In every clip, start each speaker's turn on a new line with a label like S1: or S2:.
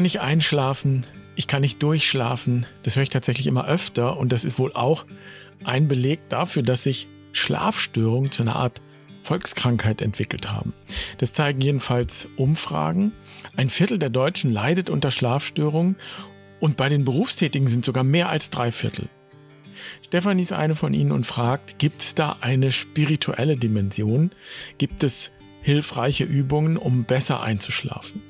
S1: kann nicht einschlafen, ich kann nicht durchschlafen. Das höre ich tatsächlich immer öfter und das ist wohl auch ein Beleg dafür, dass sich Schlafstörungen zu einer Art Volkskrankheit entwickelt haben. Das zeigen jedenfalls Umfragen. Ein Viertel der Deutschen leidet unter Schlafstörungen und bei den Berufstätigen sind sogar mehr als drei Viertel. Stefanie ist eine von ihnen und fragt, gibt es da eine spirituelle Dimension? Gibt es hilfreiche Übungen, um besser einzuschlafen?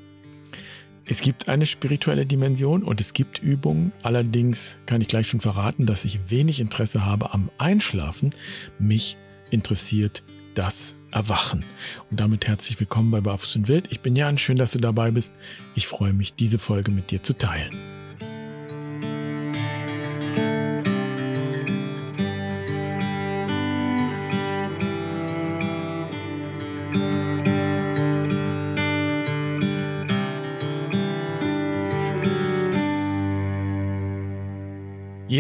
S1: Es gibt eine spirituelle Dimension und es gibt Übungen. Allerdings kann ich gleich schon verraten, dass ich wenig Interesse habe am Einschlafen. Mich interessiert das Erwachen. Und damit herzlich willkommen bei Barfuß und Wild. Ich bin Jan, schön, dass du dabei bist. Ich freue mich, diese Folge mit dir zu teilen.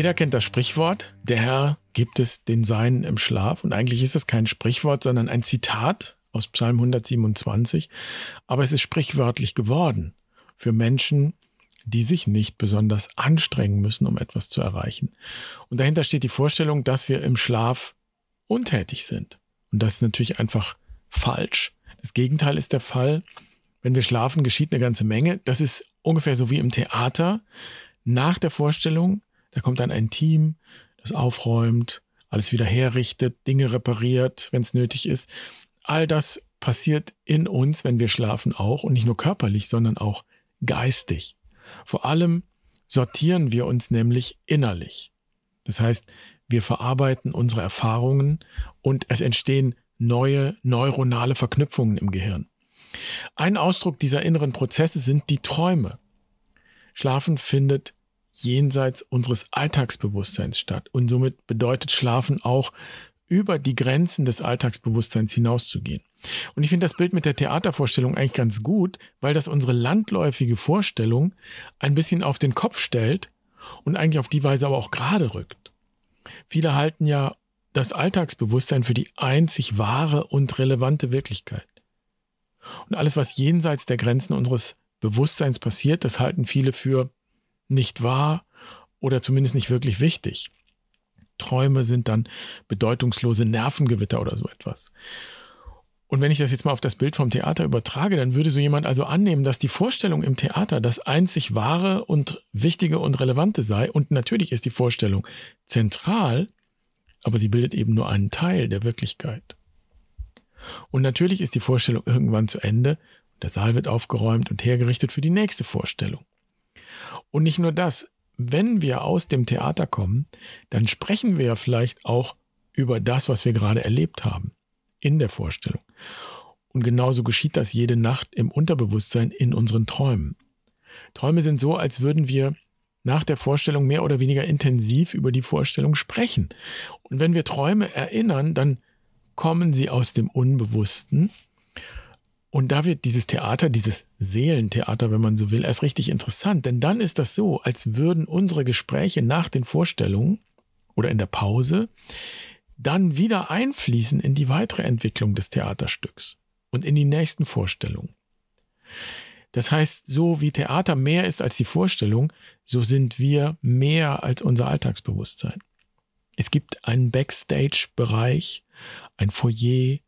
S1: Jeder kennt das Sprichwort, der Herr gibt es den Seinen im Schlaf. Und eigentlich ist es kein Sprichwort, sondern ein Zitat aus Psalm 127. Aber es ist sprichwörtlich geworden für Menschen, die sich nicht besonders anstrengen müssen, um etwas zu erreichen. Und dahinter steht die Vorstellung, dass wir im Schlaf untätig sind. Und das ist natürlich einfach falsch. Das Gegenteil ist der Fall. Wenn wir schlafen, geschieht eine ganze Menge. Das ist ungefähr so wie im Theater. Nach der Vorstellung da kommt dann ein Team, das aufräumt, alles wieder herrichtet, Dinge repariert, wenn es nötig ist. All das passiert in uns, wenn wir schlafen auch und nicht nur körperlich, sondern auch geistig. Vor allem sortieren wir uns nämlich innerlich. Das heißt, wir verarbeiten unsere Erfahrungen und es entstehen neue neuronale Verknüpfungen im Gehirn. Ein Ausdruck dieser inneren Prozesse sind die Träume. Schlafen findet jenseits unseres Alltagsbewusstseins statt. Und somit bedeutet Schlafen auch, über die Grenzen des Alltagsbewusstseins hinauszugehen. Und ich finde das Bild mit der Theatervorstellung eigentlich ganz gut, weil das unsere landläufige Vorstellung ein bisschen auf den Kopf stellt und eigentlich auf die Weise aber auch gerade rückt. Viele halten ja das Alltagsbewusstsein für die einzig wahre und relevante Wirklichkeit. Und alles, was jenseits der Grenzen unseres Bewusstseins passiert, das halten viele für nicht wahr oder zumindest nicht wirklich wichtig. Träume sind dann bedeutungslose Nervengewitter oder so etwas. Und wenn ich das jetzt mal auf das Bild vom Theater übertrage, dann würde so jemand also annehmen, dass die Vorstellung im Theater das einzig wahre und wichtige und relevante sei. Und natürlich ist die Vorstellung zentral, aber sie bildet eben nur einen Teil der Wirklichkeit. Und natürlich ist die Vorstellung irgendwann zu Ende und der Saal wird aufgeräumt und hergerichtet für die nächste Vorstellung. Und nicht nur das, wenn wir aus dem Theater kommen, dann sprechen wir ja vielleicht auch über das, was wir gerade erlebt haben in der Vorstellung. Und genauso geschieht das jede Nacht im Unterbewusstsein in unseren Träumen. Träume sind so, als würden wir nach der Vorstellung mehr oder weniger intensiv über die Vorstellung sprechen. Und wenn wir Träume erinnern, dann kommen sie aus dem Unbewussten und da wird dieses Theater, dieses Seelentheater, wenn man so will, erst richtig interessant. Denn dann ist das so, als würden unsere Gespräche nach den Vorstellungen oder in der Pause dann wieder einfließen in die weitere Entwicklung des Theaterstücks und in die nächsten Vorstellungen. Das heißt, so wie Theater mehr ist als die Vorstellung, so sind wir mehr als unser Alltagsbewusstsein. Es gibt einen Backstage-Bereich, ein Foyer,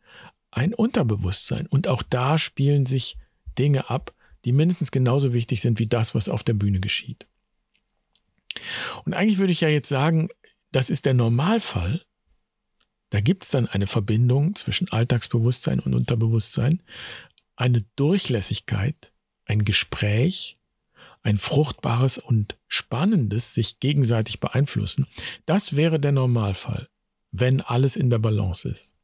S1: ein Unterbewusstsein. Und auch da spielen sich Dinge ab, die mindestens genauso wichtig sind wie das, was auf der Bühne geschieht. Und eigentlich würde ich ja jetzt sagen, das ist der Normalfall. Da gibt es dann eine Verbindung zwischen Alltagsbewusstsein und Unterbewusstsein, eine Durchlässigkeit, ein Gespräch, ein fruchtbares und spannendes sich gegenseitig beeinflussen. Das wäre der Normalfall, wenn alles in der Balance ist.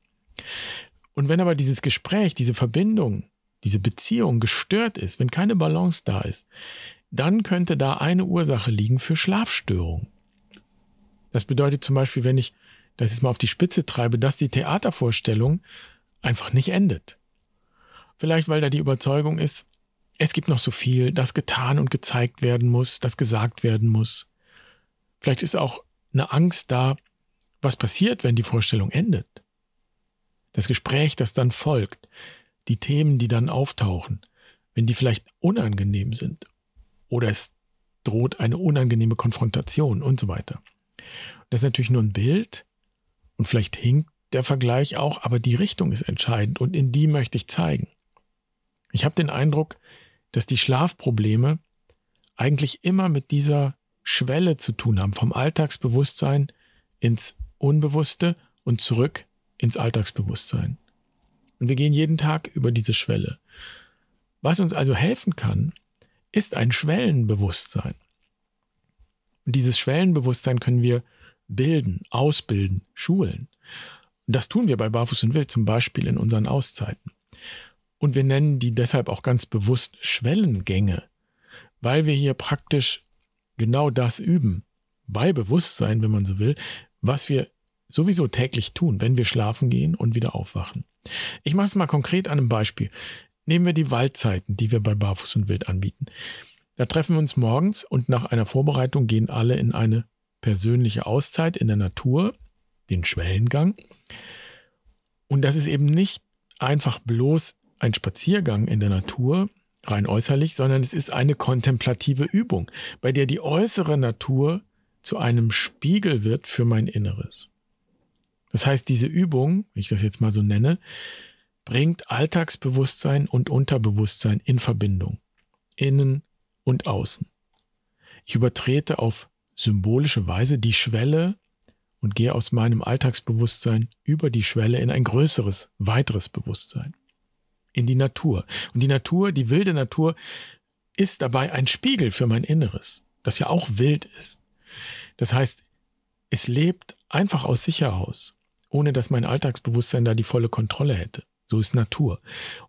S1: Und wenn aber dieses Gespräch, diese Verbindung, diese Beziehung gestört ist, wenn keine Balance da ist, dann könnte da eine Ursache liegen für Schlafstörungen. Das bedeutet zum Beispiel, wenn ich das jetzt mal auf die Spitze treibe, dass die Theatervorstellung einfach nicht endet. Vielleicht, weil da die Überzeugung ist, es gibt noch so viel, das getan und gezeigt werden muss, das gesagt werden muss. Vielleicht ist auch eine Angst da, was passiert, wenn die Vorstellung endet das Gespräch, das dann folgt, die Themen, die dann auftauchen, wenn die vielleicht unangenehm sind oder es droht eine unangenehme Konfrontation und so weiter. Das ist natürlich nur ein Bild und vielleicht hinkt der Vergleich auch, aber die Richtung ist entscheidend und in die möchte ich zeigen. Ich habe den Eindruck, dass die Schlafprobleme eigentlich immer mit dieser Schwelle zu tun haben, vom Alltagsbewusstsein ins Unbewusste und zurück ins Alltagsbewusstsein. Und wir gehen jeden Tag über diese Schwelle. Was uns also helfen kann, ist ein Schwellenbewusstsein. Und dieses Schwellenbewusstsein können wir bilden, ausbilden, schulen. Und das tun wir bei Barfuß und Wild zum Beispiel in unseren Auszeiten. Und wir nennen die deshalb auch ganz bewusst Schwellengänge, weil wir hier praktisch genau das üben, bei Bewusstsein, wenn man so will, was wir sowieso täglich tun, wenn wir schlafen gehen und wieder aufwachen. Ich mache es mal konkret an einem Beispiel. Nehmen wir die Waldzeiten, die wir bei Barfuß und Wild anbieten. Da treffen wir uns morgens und nach einer Vorbereitung gehen alle in eine persönliche Auszeit in der Natur, den Schwellengang. Und das ist eben nicht einfach bloß ein Spaziergang in der Natur, rein äußerlich, sondern es ist eine kontemplative Übung, bei der die äußere Natur zu einem Spiegel wird für mein Inneres. Das heißt, diese Übung, wenn ich das jetzt mal so nenne, bringt Alltagsbewusstsein und Unterbewusstsein in Verbindung, innen und außen. Ich übertrete auf symbolische Weise die Schwelle und gehe aus meinem Alltagsbewusstsein über die Schwelle in ein größeres, weiteres Bewusstsein in die Natur. Und die Natur, die wilde Natur, ist dabei ein Spiegel für mein Inneres, das ja auch wild ist. Das heißt, es lebt einfach aus sich heraus, ohne dass mein Alltagsbewusstsein da die volle Kontrolle hätte. So ist Natur.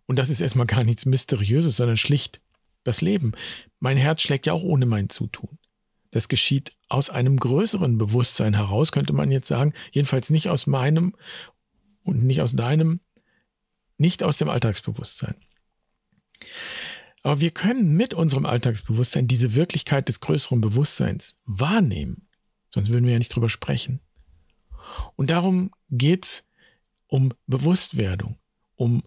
S1: Und das ist erstmal gar nichts Mysteriöses, sondern schlicht das Leben. Mein Herz schlägt ja auch ohne mein Zutun. Das geschieht aus einem größeren Bewusstsein heraus, könnte man jetzt sagen. Jedenfalls nicht aus meinem und nicht aus deinem nicht aus dem Alltagsbewusstsein. Aber wir können mit unserem Alltagsbewusstsein diese Wirklichkeit des größeren Bewusstseins wahrnehmen. Sonst würden wir ja nicht drüber sprechen. Und darum geht es um Bewusstwerdung, um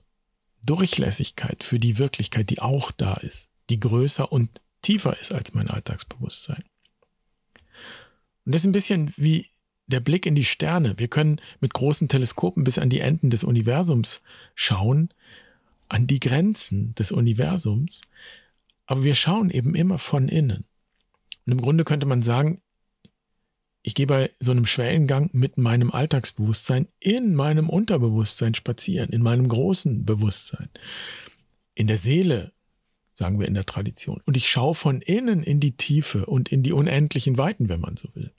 S1: Durchlässigkeit für die Wirklichkeit, die auch da ist, die größer und tiefer ist als mein Alltagsbewusstsein. Und das ist ein bisschen wie der Blick in die Sterne. Wir können mit großen Teleskopen bis an die Enden des Universums schauen, an die Grenzen des Universums, aber wir schauen eben immer von innen. Und im Grunde könnte man sagen, ich gehe bei so einem Schwellengang mit meinem Alltagsbewusstsein in meinem Unterbewusstsein spazieren, in meinem großen Bewusstsein, in der Seele, sagen wir in der Tradition. Und ich schaue von innen in die Tiefe und in die unendlichen Weiten, wenn man so will.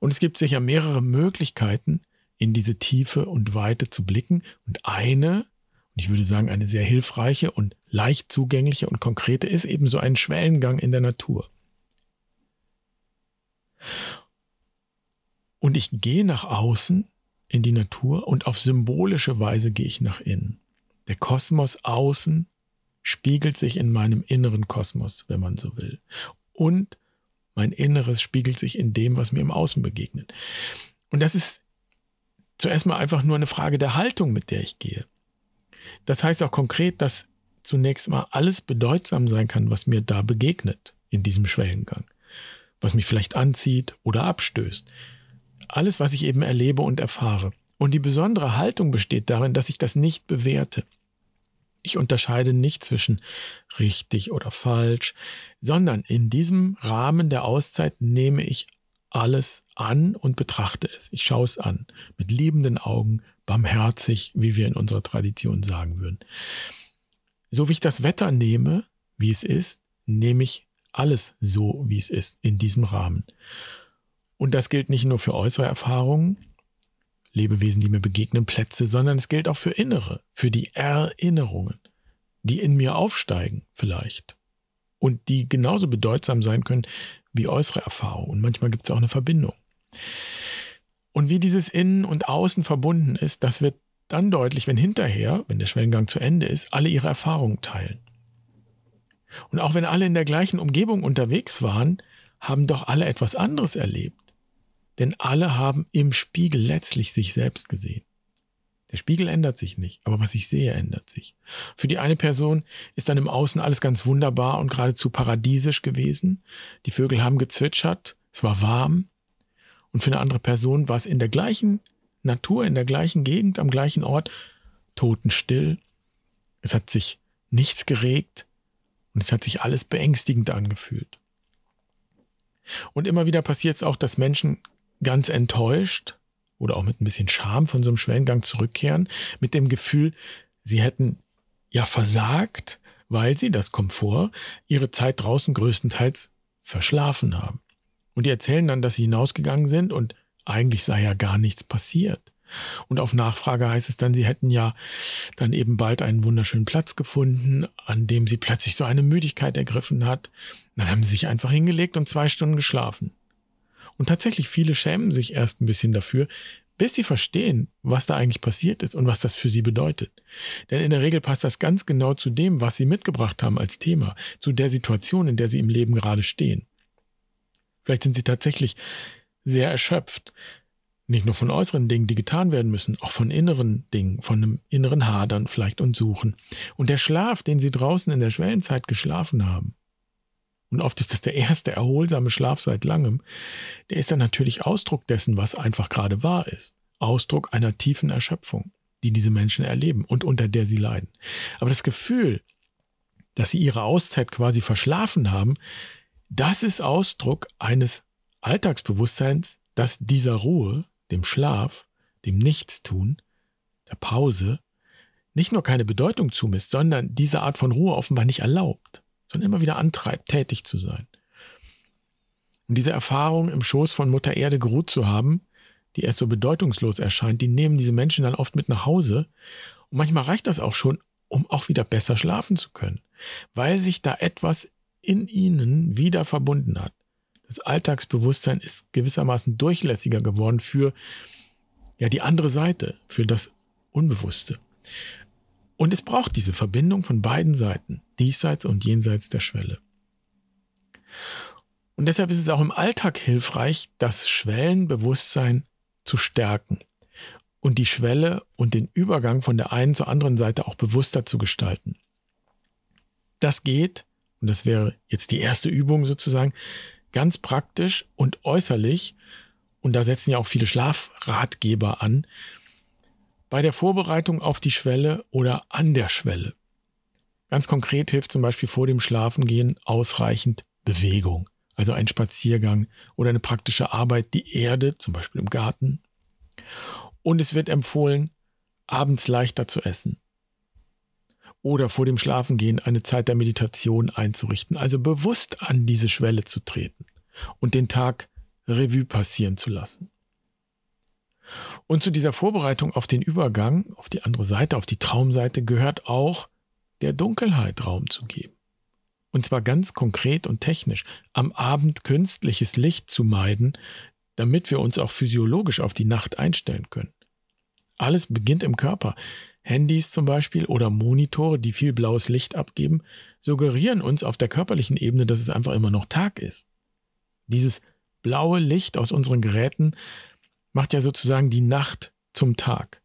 S1: Und es gibt sicher mehrere Möglichkeiten, in diese Tiefe und Weite zu blicken. Und eine, und ich würde sagen, eine sehr hilfreiche und leicht zugängliche und konkrete ist eben so ein Schwellengang in der Natur. Und ich gehe nach außen in die Natur und auf symbolische Weise gehe ich nach innen. Der Kosmos außen spiegelt sich in meinem inneren Kosmos, wenn man so will. Und mein Inneres spiegelt sich in dem, was mir im Außen begegnet. Und das ist zuerst mal einfach nur eine Frage der Haltung, mit der ich gehe. Das heißt auch konkret, dass zunächst mal alles bedeutsam sein kann, was mir da begegnet in diesem Schwellengang. Was mich vielleicht anzieht oder abstößt. Alles, was ich eben erlebe und erfahre. Und die besondere Haltung besteht darin, dass ich das nicht bewerte. Ich unterscheide nicht zwischen richtig oder falsch, sondern in diesem Rahmen der Auszeit nehme ich alles an und betrachte es. Ich schaue es an mit liebenden Augen, barmherzig, wie wir in unserer Tradition sagen würden. So wie ich das Wetter nehme, wie es ist, nehme ich alles so, wie es ist, in diesem Rahmen. Und das gilt nicht nur für äußere Erfahrungen, Lebewesen, die mir begegnen, Plätze, sondern es gilt auch für innere, für die Erinnerungen, die in mir aufsteigen vielleicht und die genauso bedeutsam sein können wie äußere Erfahrungen. Und manchmal gibt es auch eine Verbindung. Und wie dieses Innen und Außen verbunden ist, das wird dann deutlich, wenn hinterher, wenn der Schwellengang zu Ende ist, alle ihre Erfahrungen teilen. Und auch wenn alle in der gleichen Umgebung unterwegs waren, haben doch alle etwas anderes erlebt. Denn alle haben im Spiegel letztlich sich selbst gesehen. Der Spiegel ändert sich nicht, aber was ich sehe, ändert sich. Für die eine Person ist dann im Außen alles ganz wunderbar und geradezu paradiesisch gewesen. Die Vögel haben gezwitschert, es war warm. Und für eine andere Person war es in der gleichen Natur, in der gleichen Gegend, am gleichen Ort, totenstill. Es hat sich nichts geregt und es hat sich alles beängstigend angefühlt. Und immer wieder passiert es auch, dass Menschen ganz enttäuscht oder auch mit ein bisschen Scham von so einem Schwellengang zurückkehren, mit dem Gefühl, sie hätten ja versagt, weil sie, das kommt vor, ihre Zeit draußen größtenteils verschlafen haben. Und die erzählen dann, dass sie hinausgegangen sind und eigentlich sei ja gar nichts passiert. Und auf Nachfrage heißt es dann, sie hätten ja dann eben bald einen wunderschönen Platz gefunden, an dem sie plötzlich so eine Müdigkeit ergriffen hat. Dann haben sie sich einfach hingelegt und zwei Stunden geschlafen. Und tatsächlich viele schämen sich erst ein bisschen dafür, bis sie verstehen, was da eigentlich passiert ist und was das für sie bedeutet. Denn in der Regel passt das ganz genau zu dem, was sie mitgebracht haben als Thema, zu der Situation, in der sie im Leben gerade stehen. Vielleicht sind sie tatsächlich sehr erschöpft, nicht nur von äußeren Dingen, die getan werden müssen, auch von inneren Dingen, von einem inneren Hadern vielleicht und Suchen. Und der Schlaf, den sie draußen in der Schwellenzeit geschlafen haben, und oft ist das der erste erholsame Schlaf seit langem, der ist dann natürlich Ausdruck dessen, was einfach gerade wahr ist. Ausdruck einer tiefen Erschöpfung, die diese Menschen erleben und unter der sie leiden. Aber das Gefühl, dass sie ihre Auszeit quasi verschlafen haben, das ist Ausdruck eines Alltagsbewusstseins, das dieser Ruhe, dem Schlaf, dem Nichtstun, der Pause, nicht nur keine Bedeutung zumisst, sondern diese Art von Ruhe offenbar nicht erlaubt sondern immer wieder antreibt, tätig zu sein. Und diese Erfahrung im Schoß von Mutter Erde geruht zu haben, die erst so bedeutungslos erscheint, die nehmen diese Menschen dann oft mit nach Hause. Und manchmal reicht das auch schon, um auch wieder besser schlafen zu können, weil sich da etwas in ihnen wieder verbunden hat. Das Alltagsbewusstsein ist gewissermaßen durchlässiger geworden für ja die andere Seite, für das Unbewusste. Und es braucht diese Verbindung von beiden Seiten, diesseits und jenseits der Schwelle. Und deshalb ist es auch im Alltag hilfreich, das Schwellenbewusstsein zu stärken und die Schwelle und den Übergang von der einen zur anderen Seite auch bewusster zu gestalten. Das geht, und das wäre jetzt die erste Übung sozusagen, ganz praktisch und äußerlich, und da setzen ja auch viele Schlafratgeber an, bei der Vorbereitung auf die Schwelle oder an der Schwelle. Ganz konkret hilft zum Beispiel vor dem Schlafengehen ausreichend Bewegung, also ein Spaziergang oder eine praktische Arbeit, die Erde, zum Beispiel im Garten. Und es wird empfohlen, abends leichter zu essen. Oder vor dem Schlafengehen eine Zeit der Meditation einzurichten, also bewusst an diese Schwelle zu treten und den Tag Revue passieren zu lassen. Und zu dieser Vorbereitung auf den Übergang, auf die andere Seite, auf die Traumseite, gehört auch, der Dunkelheit Raum zu geben. Und zwar ganz konkret und technisch, am Abend künstliches Licht zu meiden, damit wir uns auch physiologisch auf die Nacht einstellen können. Alles beginnt im Körper. Handys zum Beispiel oder Monitore, die viel blaues Licht abgeben, suggerieren uns auf der körperlichen Ebene, dass es einfach immer noch Tag ist. Dieses blaue Licht aus unseren Geräten macht ja sozusagen die Nacht zum Tag.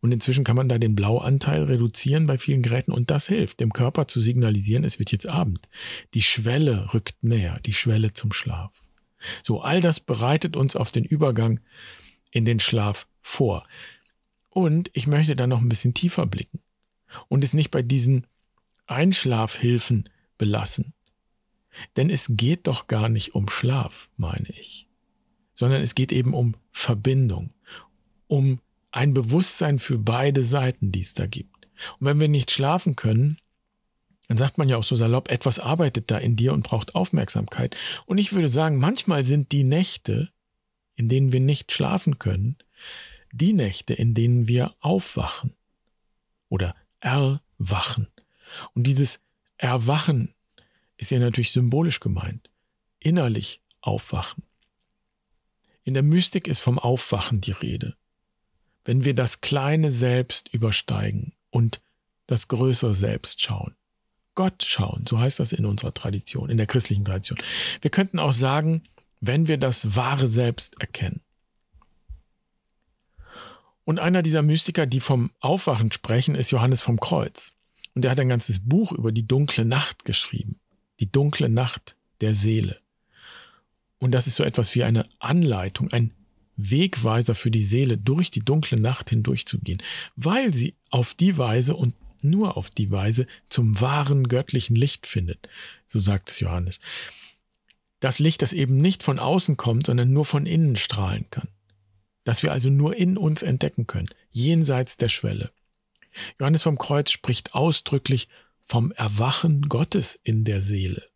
S1: Und inzwischen kann man da den Blauanteil reduzieren bei vielen Geräten und das hilft, dem Körper zu signalisieren, es wird jetzt Abend. Die Schwelle rückt näher, die Schwelle zum Schlaf. So, all das bereitet uns auf den Übergang in den Schlaf vor. Und ich möchte da noch ein bisschen tiefer blicken und es nicht bei diesen Einschlafhilfen belassen. Denn es geht doch gar nicht um Schlaf, meine ich sondern es geht eben um Verbindung, um ein Bewusstsein für beide Seiten, die es da gibt. Und wenn wir nicht schlafen können, dann sagt man ja auch so salopp, etwas arbeitet da in dir und braucht Aufmerksamkeit. Und ich würde sagen, manchmal sind die Nächte, in denen wir nicht schlafen können, die Nächte, in denen wir aufwachen oder erwachen. Und dieses Erwachen ist ja natürlich symbolisch gemeint. Innerlich aufwachen. In der Mystik ist vom Aufwachen die Rede. Wenn wir das kleine Selbst übersteigen und das größere Selbst schauen. Gott schauen, so heißt das in unserer Tradition, in der christlichen Tradition. Wir könnten auch sagen, wenn wir das wahre Selbst erkennen. Und einer dieser Mystiker, die vom Aufwachen sprechen, ist Johannes vom Kreuz. Und er hat ein ganzes Buch über die dunkle Nacht geschrieben. Die dunkle Nacht der Seele. Und das ist so etwas wie eine Anleitung, ein Wegweiser für die Seele, durch die dunkle Nacht hindurchzugehen, weil sie auf die Weise und nur auf die Weise zum wahren göttlichen Licht findet. So sagt es Johannes. Das Licht, das eben nicht von außen kommt, sondern nur von innen strahlen kann. Das wir also nur in uns entdecken können, jenseits der Schwelle. Johannes vom Kreuz spricht ausdrücklich vom Erwachen Gottes in der Seele.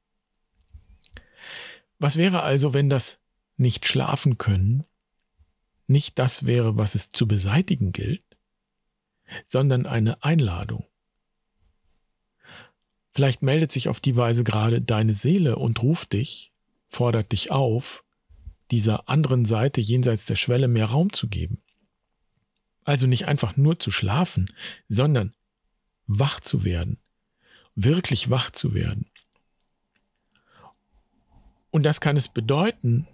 S1: Was wäre also, wenn das nicht schlafen können nicht das wäre, was es zu beseitigen gilt, sondern eine Einladung. Vielleicht meldet sich auf die Weise gerade deine Seele und ruft dich, fordert dich auf, dieser anderen Seite jenseits der Schwelle mehr Raum zu geben. Also nicht einfach nur zu schlafen, sondern wach zu werden, wirklich wach zu werden. Und das kann es bedeuten,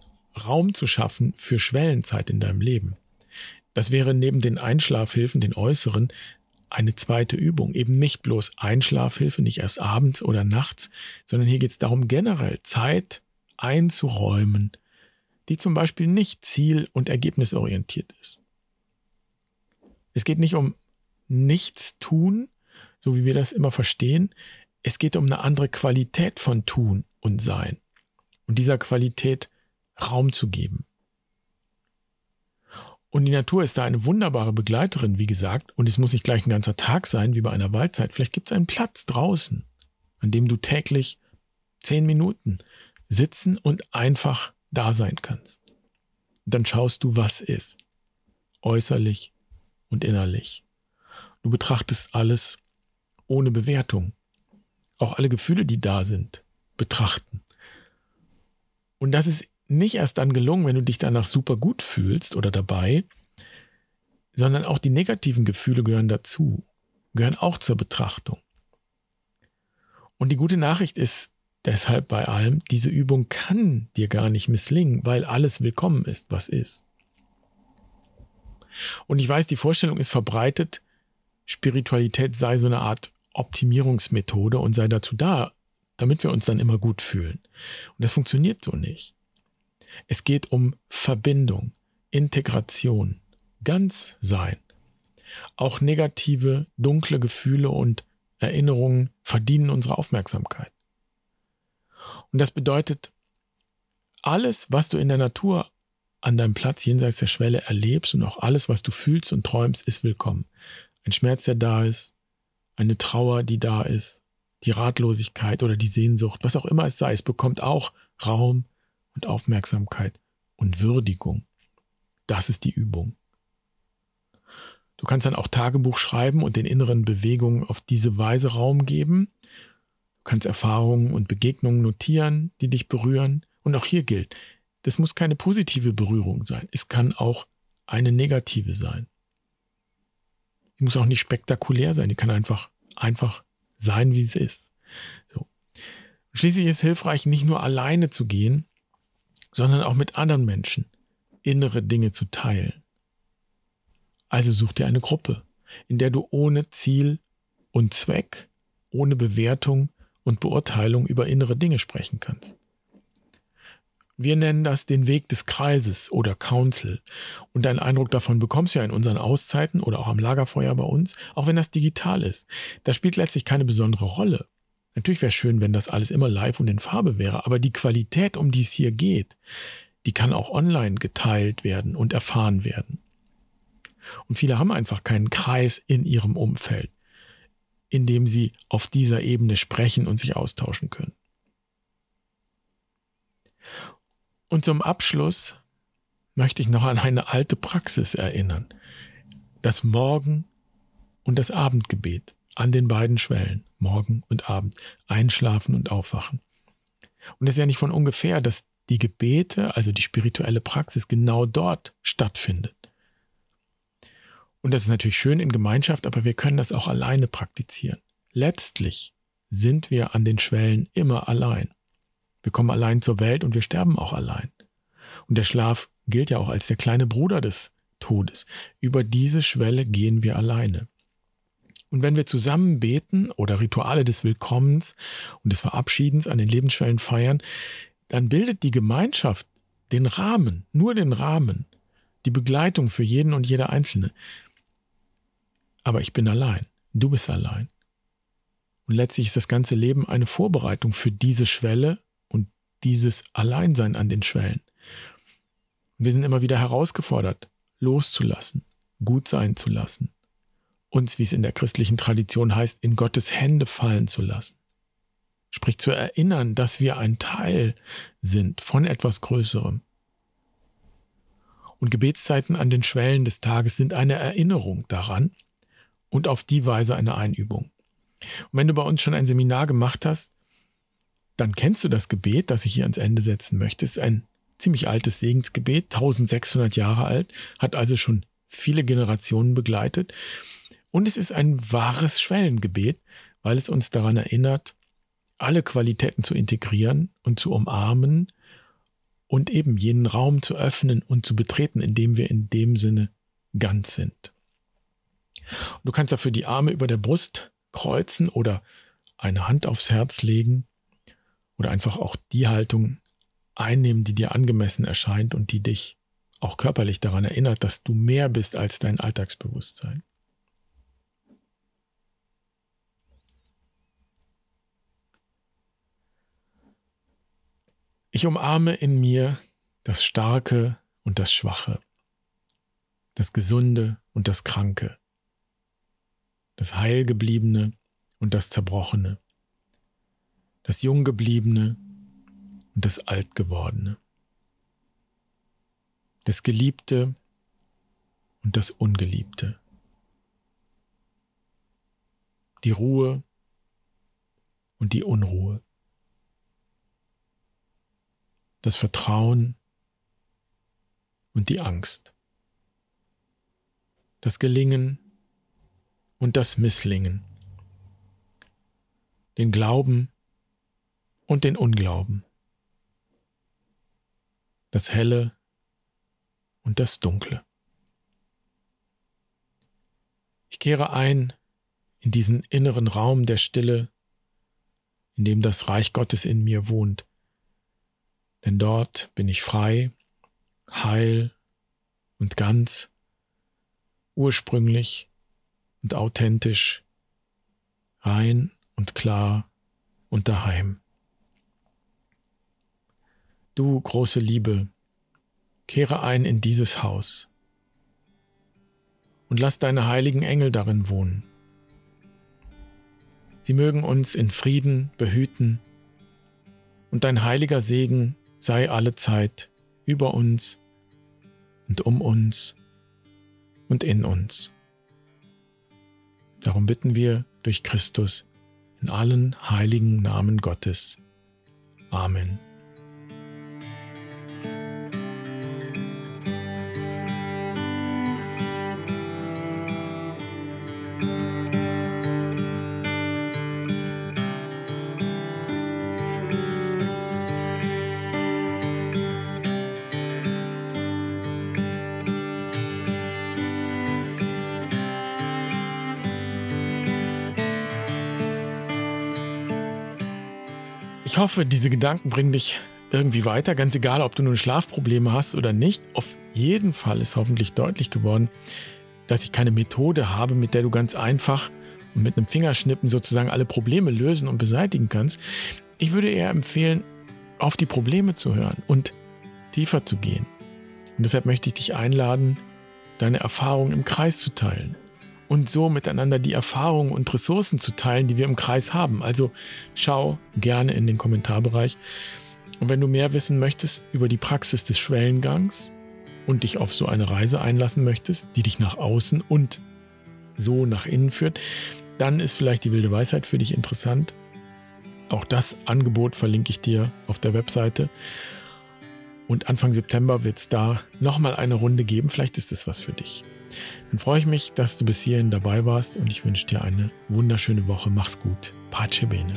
S1: Raum zu schaffen für Schwellenzeit in deinem Leben. Das wäre neben den Einschlafhilfen, den äußeren, eine zweite Übung. Eben nicht bloß Einschlafhilfe, nicht erst abends oder nachts, sondern hier geht es darum, generell Zeit einzuräumen, die zum Beispiel nicht ziel- und ergebnisorientiert ist. Es geht nicht um nichts tun, so wie wir das immer verstehen. Es geht um eine andere Qualität von Tun und Sein. Und dieser Qualität Raum zu geben. Und die Natur ist da eine wunderbare Begleiterin, wie gesagt, und es muss nicht gleich ein ganzer Tag sein, wie bei einer Waldzeit. Vielleicht gibt es einen Platz draußen, an dem du täglich zehn Minuten sitzen und einfach da sein kannst. dann schaust du, was ist, äußerlich und innerlich. Du betrachtest alles ohne Bewertung. Auch alle Gefühle, die da sind, betrachten. Und das ist nicht erst dann gelungen, wenn du dich danach super gut fühlst oder dabei, sondern auch die negativen Gefühle gehören dazu, gehören auch zur Betrachtung. Und die gute Nachricht ist deshalb bei allem, diese Übung kann dir gar nicht misslingen, weil alles willkommen ist, was ist. Und ich weiß, die Vorstellung ist verbreitet, Spiritualität sei so eine Art Optimierungsmethode und sei dazu da, damit wir uns dann immer gut fühlen. Und das funktioniert so nicht. Es geht um Verbindung, Integration, ganz sein. Auch negative, dunkle Gefühle und Erinnerungen verdienen unsere Aufmerksamkeit. Und das bedeutet, alles, was du in der Natur an deinem Platz jenseits der Schwelle erlebst und auch alles, was du fühlst und träumst, ist willkommen. Ein Schmerz, der da ist, eine Trauer, die da ist, die Ratlosigkeit oder die Sehnsucht, was auch immer es sei, es bekommt auch Raum, und Aufmerksamkeit und Würdigung. Das ist die Übung. Du kannst dann auch Tagebuch schreiben und den inneren Bewegungen auf diese Weise Raum geben. Kannst Erfahrungen und Begegnungen notieren, die dich berühren. Und auch hier gilt, das muss keine positive Berührung sein. Es kann auch eine negative sein. Sie muss auch nicht spektakulär sein. Die kann einfach, einfach sein, wie sie ist. So. Schließlich ist es hilfreich, nicht nur alleine zu gehen, sondern auch mit anderen Menschen innere Dinge zu teilen. Also such dir eine Gruppe, in der du ohne Ziel und Zweck, ohne Bewertung und Beurteilung über innere Dinge sprechen kannst. Wir nennen das den Weg des Kreises oder Council. Und einen Eindruck davon bekommst du ja in unseren Auszeiten oder auch am Lagerfeuer bei uns, auch wenn das digital ist. Das spielt letztlich keine besondere Rolle. Natürlich wäre es schön, wenn das alles immer live und in Farbe wäre, aber die Qualität, um die es hier geht, die kann auch online geteilt werden und erfahren werden. Und viele haben einfach keinen Kreis in ihrem Umfeld, in dem sie auf dieser Ebene sprechen und sich austauschen können. Und zum Abschluss möchte ich noch an eine alte Praxis erinnern. Das Morgen- und das Abendgebet an den beiden Schwellen, Morgen und Abend, einschlafen und aufwachen. Und es ist ja nicht von ungefähr, dass die Gebete, also die spirituelle Praxis, genau dort stattfindet. Und das ist natürlich schön in Gemeinschaft, aber wir können das auch alleine praktizieren. Letztlich sind wir an den Schwellen immer allein. Wir kommen allein zur Welt und wir sterben auch allein. Und der Schlaf gilt ja auch als der kleine Bruder des Todes. Über diese Schwelle gehen wir alleine. Und wenn wir zusammen beten oder Rituale des Willkommens und des Verabschiedens an den Lebensschwellen feiern, dann bildet die Gemeinschaft den Rahmen, nur den Rahmen, die Begleitung für jeden und jede Einzelne. Aber ich bin allein, du bist allein. Und letztlich ist das ganze Leben eine Vorbereitung für diese Schwelle und dieses Alleinsein an den Schwellen. Wir sind immer wieder herausgefordert, loszulassen, gut sein zu lassen, uns, wie es in der christlichen Tradition heißt, in Gottes Hände fallen zu lassen. Sprich zu erinnern, dass wir ein Teil sind von etwas Größerem. Und Gebetszeiten an den Schwellen des Tages sind eine Erinnerung daran und auf die Weise eine Einübung. Und wenn du bei uns schon ein Seminar gemacht hast, dann kennst du das Gebet, das ich hier ans Ende setzen möchte. Es ist ein ziemlich altes Segensgebet, 1600 Jahre alt, hat also schon viele Generationen begleitet. Und es ist ein wahres Schwellengebet, weil es uns daran erinnert, alle Qualitäten zu integrieren und zu umarmen und eben jenen Raum zu öffnen und zu betreten, in dem wir in dem Sinne ganz sind. Du kannst dafür die Arme über der Brust kreuzen oder eine Hand aufs Herz legen oder einfach auch die Haltung einnehmen, die dir angemessen erscheint und die dich auch körperlich daran erinnert, dass du mehr bist als dein Alltagsbewusstsein. Ich umarme in mir das Starke und das Schwache, das Gesunde und das Kranke, das Heilgebliebene und das Zerbrochene, das Junggebliebene und das Altgewordene, das Geliebte und das Ungeliebte, die Ruhe und die Unruhe, das Vertrauen und die Angst, das Gelingen und das Misslingen, den Glauben und den Unglauben, das Helle und das Dunkle. Ich kehre ein in diesen inneren Raum der Stille, in dem das Reich Gottes in mir wohnt, denn dort bin ich frei, heil und ganz, ursprünglich und authentisch, rein und klar und daheim. Du große Liebe, kehre ein in dieses Haus und lass deine heiligen Engel darin wohnen. Sie mögen uns in Frieden behüten und dein heiliger Segen sei alle Zeit über uns und um uns und in uns. Darum bitten wir durch Christus in allen heiligen Namen Gottes. Amen. Ich hoffe, diese Gedanken bringen dich irgendwie weiter, ganz egal, ob du nun Schlafprobleme hast oder nicht. Auf jeden Fall ist hoffentlich deutlich geworden, dass ich keine Methode habe, mit der du ganz einfach und mit einem Fingerschnippen sozusagen alle Probleme lösen und beseitigen kannst. Ich würde eher empfehlen, auf die Probleme zu hören und tiefer zu gehen. Und deshalb möchte ich dich einladen, deine Erfahrungen im Kreis zu teilen und so miteinander die Erfahrungen und Ressourcen zu teilen, die wir im Kreis haben. Also schau gerne in den Kommentarbereich. Und wenn du mehr wissen möchtest über die Praxis des Schwellengangs und dich auf so eine Reise einlassen möchtest, die dich nach außen und so nach innen führt, dann ist vielleicht die wilde Weisheit für dich interessant. Auch das Angebot verlinke ich dir auf der Webseite. Und Anfang September wird es da nochmal eine Runde geben. Vielleicht ist es was für dich. Dann freue ich mich, dass du bis hierhin dabei warst und ich wünsche dir eine wunderschöne Woche. Mach's gut. Pace bene.